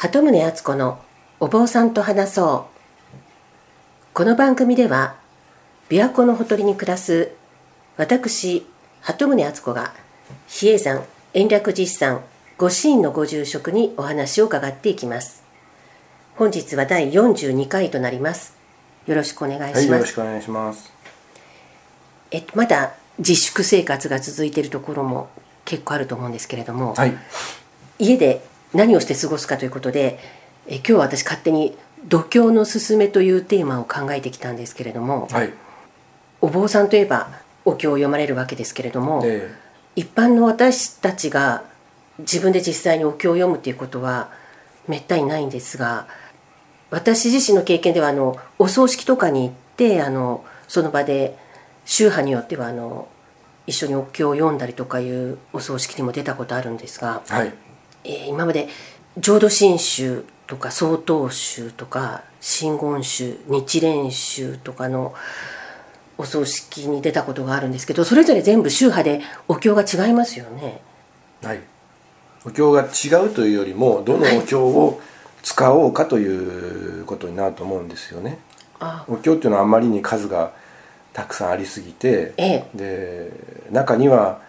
鳩宗敦子のお坊さんと話そう。この番組では琵琶湖のほとりに暮らす私鳩宗敦子が比叡山延暦寺山御支院のご住職にお話を伺っていきます。本日は第42回となります。よろしくお願いします、はい、よろしくお願いします。えっとまだ自粛生活が続いているところも結構あると思うんですけれども、はい。家で何をして過ごすかということでえ今日は私勝手に「度胸のすすめ」というテーマを考えてきたんですけれども、はい。お坊さんといえばお経を読まれるわけですけれども、え一般の私たちが自分で実際にお経を読むということはめったにないんですが私自身の経験ではあのお葬式とかに行ってあのその場で宗派によってはあの一緒にお経を読んだりとかいうお葬式にも出たことあるんですが、えはいえー今まで浄土真宗とか曹洞宗とか真言宗日蓮宗とかのお葬式に出たことがあるんですけどそれぞれ全部宗派でお経が違いますよね。はい。お経が違うというよりもどのお経を使おうかということになると思うんですよね。あお経っていうのはあまりに数がたくさんありすぎてええ。で中には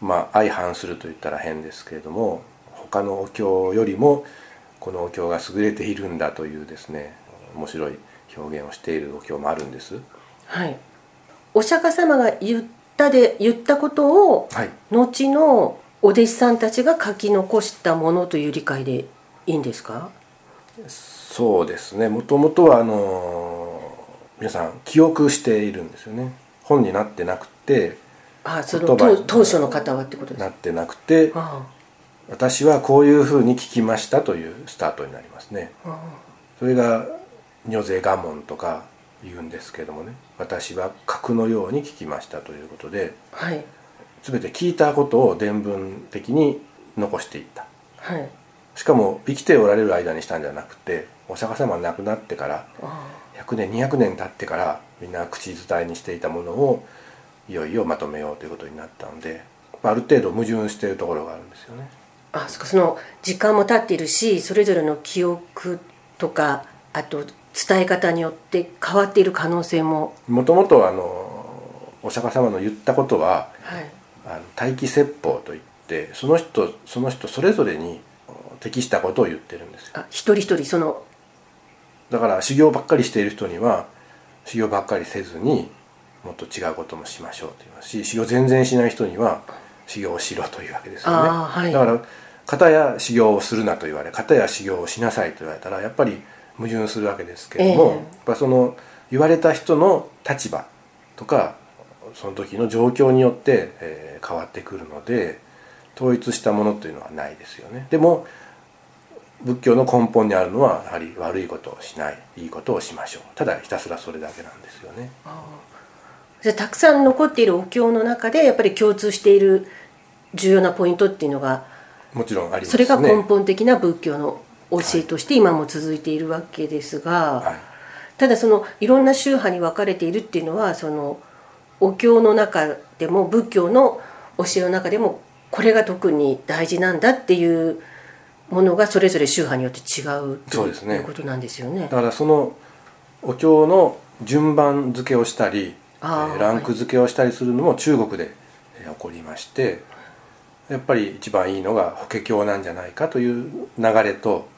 まあ相反すると言ったら変ですけれども他のお経よりもこのお経が優れているんだというですね面白い表現をしているお経もあるんです。はい、お釈迦様が言ったで言ったことをはい。後のお弟子さんたちが書き残したものという理解でいいんですか？そうですね。もともとはあの皆さん記憶しているんですよね。本になってなくてあその当当初の方はってことですか？なってなくてあ私はこういうふうに聞きましたというスタートになりますね。それが如是我聞とか言うんですけどもね。私は格のように聞きましたということであはい。全て聞いたことを伝聞的に残していった。はい。しかも生きておられる間にしたんじゃなくてお釈迦様が亡くなってからあ100年200年経ってからみんな口伝えにしていたものをいよいよまとめようということになったのでまあある程度矛盾しているところがあるんですよねあそっかその時間も経っているしそれぞれの記憶とかあと伝え方によって変わっている可能性も。もともとあのお釈迦様の言ったことははい。あの待機説法といってその人その人それぞれに適したことを言ってるんです。よあ一人一人その。だから修行ばっかりしている人には修行ばっかりせずにもっと違うこともしましょうと言いますし修行全然しない人には修行をしろというわけですよね、はい。だから片や修行をするなと言われ片や修行をしなさいと言われたらやっぱり矛盾するわけですけれども、ええ。やっぱその言われた人の立場とかその時の状況によって、えー変わってくるので統一したものというのはないですよね。でも仏教の根本にあるのはやはり悪いことをしないいいことをしましょう。ただひたすらそれだけなんですよね。じゃあたくさん残っているお経の中でやっぱり共通している重要なポイントっていうのがもちろんありますね。それが根本的な仏教の教えとして今も続いているわけですが、はい。ただそのいろんな宗派に分かれているっていうのはそのお経の中でも仏教の教えの中でもこれが特に大事なんだっていうものがそれぞれ宗派によって違うとそうですね。いうことなんですよね。だ。からそのお経の順番付けをしたり、えあーーランク付けをしたりするのも中国でえー起こりましてやっぱり一番いいのが法華経なんじゃないかという流れと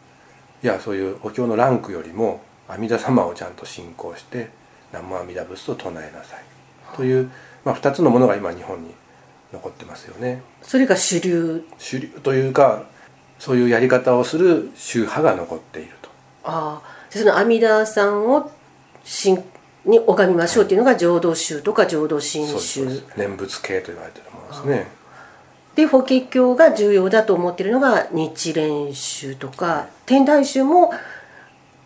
いやそういうお経のランクよりも阿弥陀様をちゃんと信仰して南無阿弥陀仏と唱えなさいという、まあ、2つのものが今日本に残ってますよね。それが主流主流というかそういうやり方をする宗派が残っていると。ああでその阿弥陀さんを神に拝みましょうっていうのが浄土宗とか浄土真宗です念仏系と言われてるものですね。で法華経が重要だと思っているのが日蓮宗とか天台宗も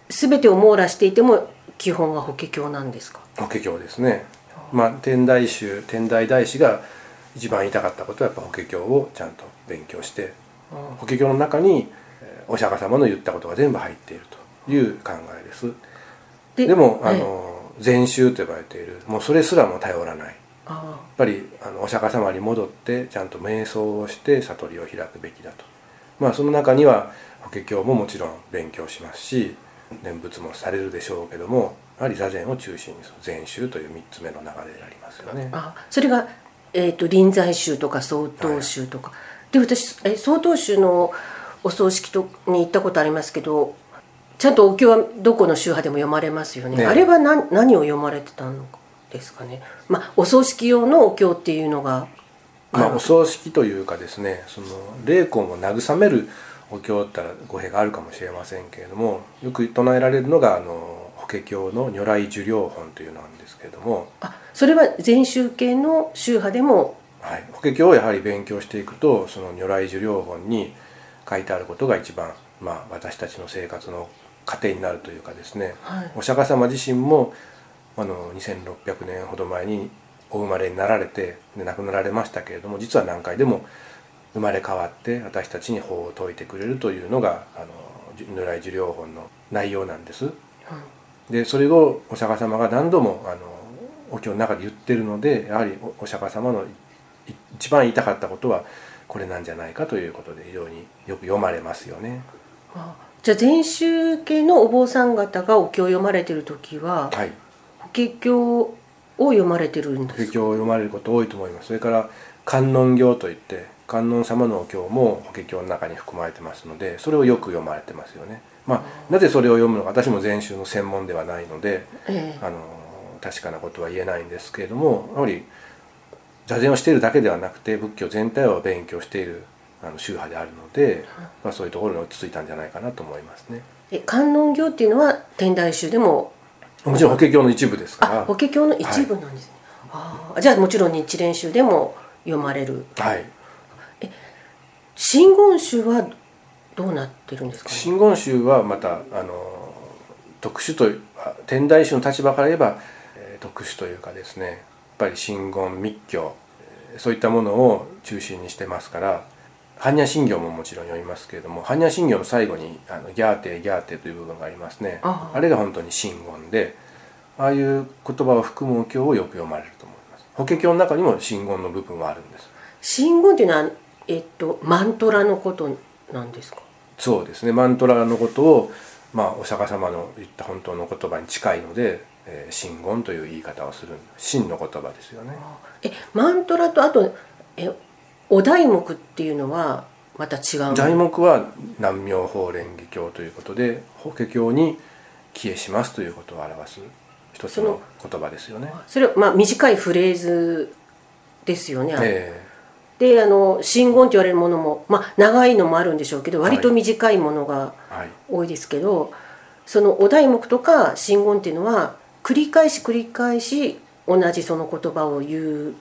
全てを網羅していても基本は法華経なんですか？法華経ですね。まあ天台宗天台大師が一番言いたかったことはやっぱ法華経をちゃんと勉強して法華経の中にえーお釈迦様の言ったことが全部入っているという考えです。ででもあええの禅宗と呼ばれているもうそれすらも頼らない。やっあぱりあのお釈迦様に戻ってちゃんと瞑想をして悟りを開くべきだと。まあその中には法華経ももちろん勉強しますし念仏もされるでしょうけどもやはり座禅を中心に禅宗という3つ目の流れでありますよね。あそれが、えーと、臨済宗とか曹洞宗とか、はい、で私え曹洞宗のお葬式とに行ったことありますけどちゃんとお経はどこの宗派でも読まれますよね、ね、あれは何何を読まれてたのですかね。まあお葬式用のお経っていうのがまあお葬式というかですねその霊魂を慰めるお経だったら語弊があるかもしれませんけれどもよく唱えられるのがあの法華経の如来寿量本というのなんですけれども。あそれは禅宗系の宗派でもはい、法華経をやはり勉強していくとその如来寿量本に書いてあることが一番、まあ、私たちの生活の糧になるというかですね、はい、お釈迦様自身もあの2600年ほど前にお生まれになられてで亡くなられましたけれども実は何回でも生まれ変わって私たちに法を説いてくれるというのがあの如来寿量本の内容なんです。でそれをお釈迦様が何度もあのお経の中で言ってるのでやはりお釈迦様の一番言いたかったことはこれなんじゃないかということで非常によく読まれますよね。あじゃあ禅宗系のお坊さん方がお経を読まれてる時は、はい、法華経を読まれてるんですか法華経を読まれること多いと思いますそれから観音経といって観音様のお経も法華経の中に含まれてますのでそれをよく読まれてますよね。まあ、なぜそれを読むのか私も禅宗の専門ではないので、ええ、あの確かなことは言えないんですけれどもやはり座禅をしているだけではなくて仏教全体を勉強しているあの宗派であるので、まあ、そういうところに落ち着いたんじゃないかなと思いますね。え観音経っていうのは天台宗でももちろん法華経の一部ですから。法華経の一部なんですね、はい、あじゃあもちろん日蓮宗でも読まれる。はい。え真言宗はどうなってるんですか、ね、真言宗はまたあの特殊と天台宗の立場から言えば、えー、特殊というかですね。ぱり真言密教そういったものを中心にしてますから般若心経ももちろん読みますけれども般若心経の最後にあのギャーテーギャーテーという部分がありますね。あれが本当に真言でああいう言葉を含むお経をよく読まれると思います。法華経の中にも真言の部分はあるんです。真言っていうのは、えっと、マントラのことなんですか？そうですね。マントラのことを、まあ、お釈迦様の言った本当の言葉に近いのでえー、真言という言い方をする真の言葉ですよね。えマントラとあとえお題目っていうのはまた違う題目は南明法蓮華経ということで法華経に消えしますということを表す一つの言葉ですよね。それはまあ短いフレーズですよね。えー、であの真言って言われるものも、まあ、長いのもあるんでしょうけど割と短いものが多いですけど、はいはい、そのお題目とか真言っていうのは繰り返し繰り返し同じその言葉を言うっ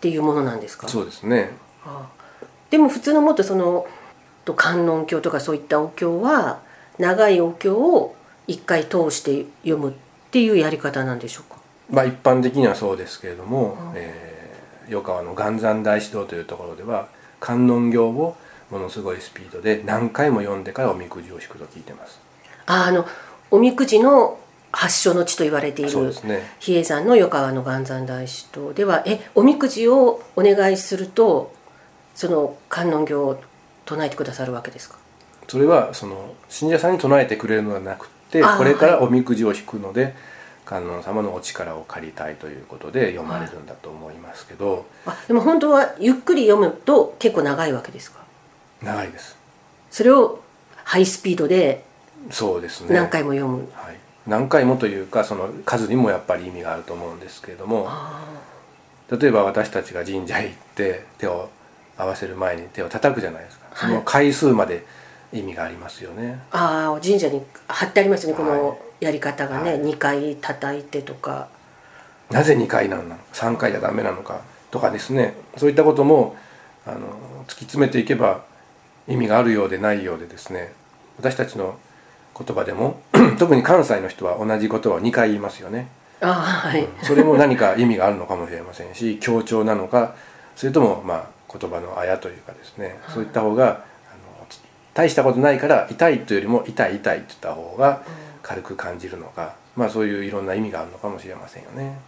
ていうものなんですか？そうですね、でも普通のもっとその観音経とかそういったお経は長いお経を一回通して読むっていうやり方なんでしょうか？まあ一般的にはそうですけれども、うん、えー、横川の元山大師堂というところでは観音経をものすごいスピードで何回も読んでからおみくじを引くと聞いてます。ああのおみくじの発祥の地と言われている、ね、比叡山の余川の元山大師とではえおみくじをお願いするとその観音経を唱えてくださるわけですか？それはその信者さんに唱えてくれるのではなくてこれからおみくじを引くので、はい、観音様のお力を借りたいということで読まれるんだと思いますけど、はい、あでも本当はゆっくり読むと結構長いわけですか？長いです。それをハイスピードでそうですね。何回も読む、はい。何回もというかその数にもやっぱり意味があると思うんですけれども。例えば私たちが神社へ行って手を合わせる前に手を叩くじゃないですか、その回数まで意味がありますよね。ああ神社に貼ってありますねこのやり方がね、はい、2回叩いてとか。なぜ2回なの？か3回じゃダメなのかとかですね。そういったこともあの突き詰めていけば意味があるようでないようでですね。私たちの言葉でも 特に関西の人は同じ言葉を2回言いますよね。あはい、それも何か意味があるのかもしれませんし強調なのかそれともまあ言葉のあやというかですねそういった方があの大したことないから痛いというよりも痛い痛いって言った方が軽く感じるのか、まあそういういろんな意味があるのかもしれませんよね。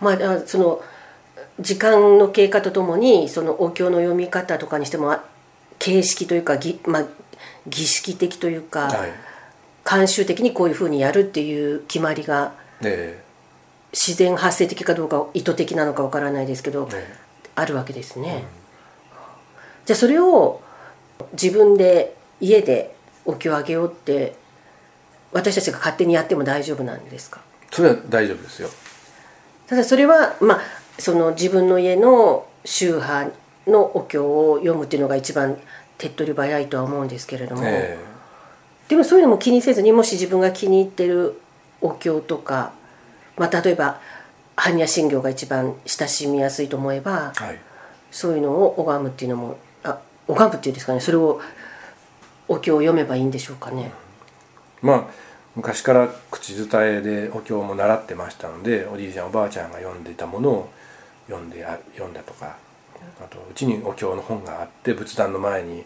まあその時間の経過とともにそのお経の読み方とかにしても形式というかぎ、まあ、儀式的というか、はい。慣習的にこういうふうにやるっていう決まりがえ。自然発生的かどうか意図的なのかわからないですけど、ええあるわけですね、じゃあそれを自分で家でお経をあげようって私たちが勝手にやっても大丈夫なんですか？えそれは大丈夫ですよ。ただそれはまあその自分の家の宗派のお経を読むっていうのが一番手っ取り早いとは思うんですけれども、え。でもそういうのも気にせずにもし自分が気に入ってるお経とか、まあ、例えば般若心経が一番親しみやすいと思えばえはい。そういうのを拝むっていうのもあ拝むっていうんですかね。それをお経を読めばいいんでしょうかね。まあ昔から口伝えでお経も習ってましたのでおじいちゃんおばあちゃんが読んでいたものを読んでや読んだとかあとうちにお経の本があって仏壇の前に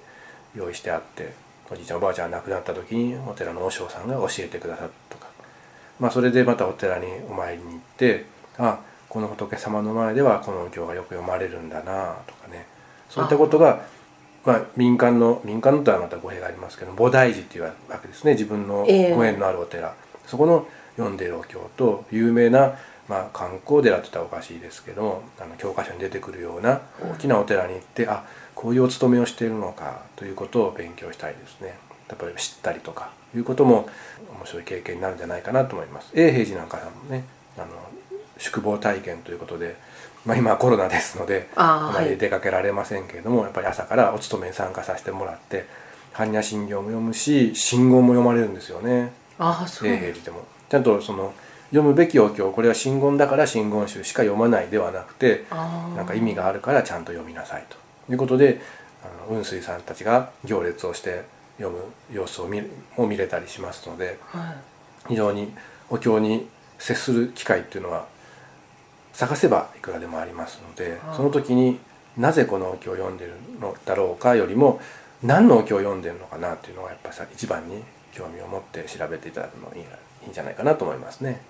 用意してあっておじいちゃんおばあちゃんが亡くなった時にお寺の和尚さんが教えてくださったとか、まあ、それでまたお寺にお参りに行ってあこの仏様の前ではこのお経がよく読まれるんだなとかね。そういったことがまあ、民間の民間のとはまた語弊がありますけど菩提寺っていうわけですね。自分のええ。ご縁のあるお寺、そこの読んでいるお経と有名な、まあ、観光寺って言ったらおかしいですけどもあの教科書に出てくるような大きなお寺に行って、あこういうお勤めをしているのかということを勉強したいですね。例えば知ったりとかいうことも面白い経験になるんじゃないかなと思います。永平寺なんかさんもねあの宿坊体験ということで、まあ、今はコロナですのであまり出かけられませんけれども、やっぱり朝からお勤めに参加させてもらって般若心経も読むし真言も読まれるんですよね。あ平寺でも。ちゃんとその読むべきお経これは真言だから真言宗しか読まないではなくてなんか意味があるからちゃんと読みなさいと。いうことであの雲水さんたちが行列をして読む様子を見も見れたりしますのではい。非常にお経に接する機会っていうのは探せばいくらでもありますのでその時になぜこのお経を読んでるのだろうかよりも何のお経を読んでるのかなっていうのがやっぱりさ一番に興味を持って調べていただくのがいいいいんじゃないかなと思いますね。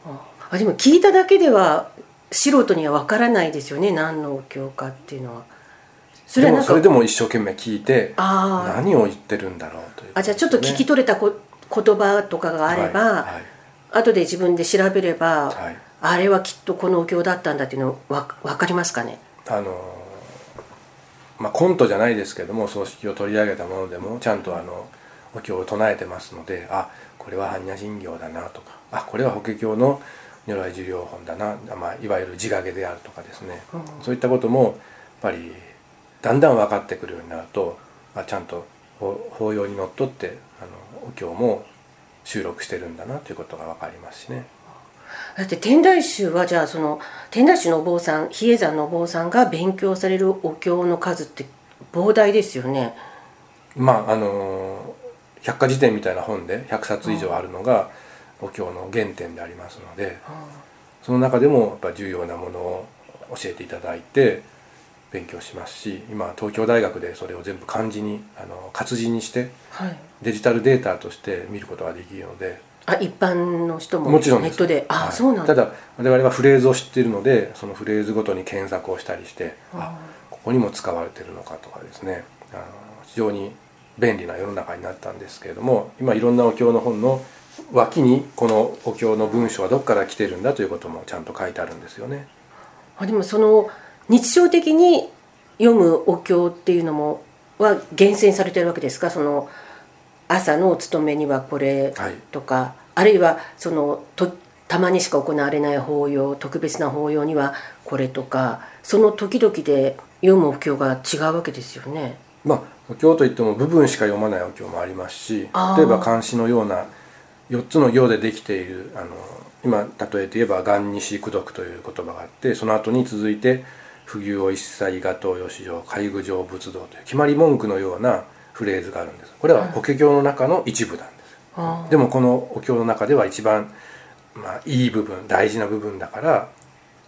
あでも聞いただけでは素人には分からないですよね何のお経かっていうのは。それはそれでも一生懸命聞いて何を言ってるんだろうという。あじゃあちょっと聞き取れたこ 言葉とかがあれば、はいはい。後で自分で調べれば、はいあれはきっとこのお経だったんだっていうのわ分かりますかね？あのまあコントじゃないですけども葬式を取り上げたものでもちゃんとあのお経を唱えてますのであこれは般若心経だなとかあこれは法華経の如来寿量本だな、まあ、いわゆる地掛けであるとかですね、うん。そういったこともやっぱりだんだん分かってくるようになるとあちゃんと法法要にのっとってあのお経も収録してるんだなということが分かりますしね。だって天台宗はじゃあその天台宗のお坊さん比叡山のお坊さんが勉強されるお経の数って膨大ですよね。まああの百科事典みたいな本で100冊以上あるのがお経の原点でありますのでその中でもやっぱ重要なものを教えていただいて勉強しますし今東京大学でそれを全部漢字にあの活字にしてはい。デジタルデータとして見ることができるのであ一般の人ももちろんネットで。あ、はい。そうなんだ。ただ我々はフレーズを知っているのでそのフレーズごとに検索をしたりしてあここにも使われてるのかとかですね。あの非常に便利な世の中になったんですけれども今いろんなお経の本の脇にこのお経の文章はどこから来てるんだということもちゃんと書いてあるんですよね。あでもその日常的に読むお経っていうのもは厳選されてるわけですか？その朝のお勤めにはこれはいとか、あるいはそのとたまにしか行われない法要特別な法要にはこれとかその時々で読むお経が違うわけですよね。まあお経といっても部分しか読まないお経もありますし例えば漢詩のような4つの行でできているあの今例えて言えば「元日功徳」という言葉があってその後に続いて「不牛を一切画頭吉上海具上仏道」という決まり文句のようなフレーズがあるんです。これは法華経の中の一部なんです。あでもこのお経の中では一番、まあ、いい部分大事な部分だから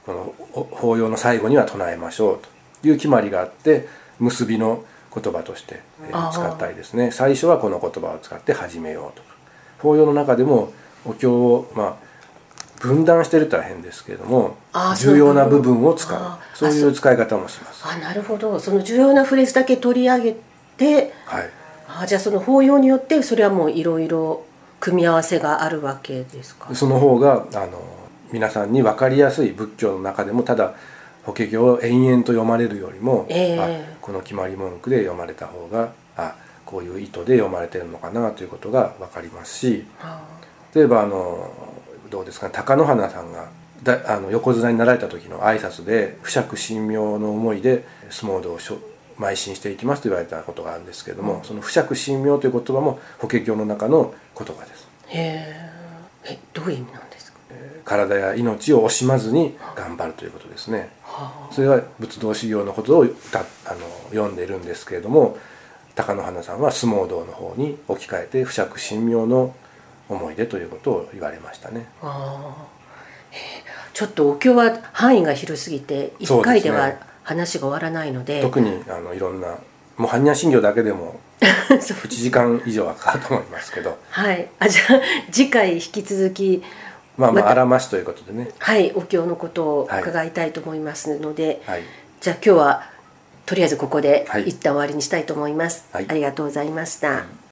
このお法要の最後には唱えましょうという決まりがあって結びの言葉として使ったりですね。最初はこの言葉を使って始めようとか。法要の中でもお経をまあ分断してるとは変ですけれども重要な部分を使う。そういう使い方もします。あなるほど。その重要なフレーズだけ取り上げではい。あじゃあその法要によってそれはもういろいろ組み合わせがあるわけですか？その方があの皆さんに分かりやすい仏教の中でもただ法華経を延々と読まれるよりも、ええ。あこの決まり文句で読まれた方があこういう意図で読まれてるのかなということが分かりますしは例えばあのどうですかね貴乃花さんがだあの横綱になられた時の挨拶で「不釈神妙の思いで相撲道を邁進していきます」と言われたことがあるんですけれども、その「不釈神妙」という言葉も法華経の中の言葉です。あへええどういう意味なんですか？体や命を惜しまずに頑張るということですね。はそれは仏道修行のことを歌あの読んでいるんですけれども貴乃花さんは相撲道の方に置き換えて不釈神妙の思い出ということを言われましたね。ああちょっとお経は範囲が広すぎて1そうですね。回では話が終わらないので。特にあのいろんなもう般若心経だけでも そう。1時間以上はかかると思いますけど。はい。あじゃあ次回引き続きまあまああらましということでね。はいお経のことを伺いたいと思いますので、はい。じゃあ今日はとりあえずここではい。一旦終わりにしたいと思います、はい。ありがとうございました、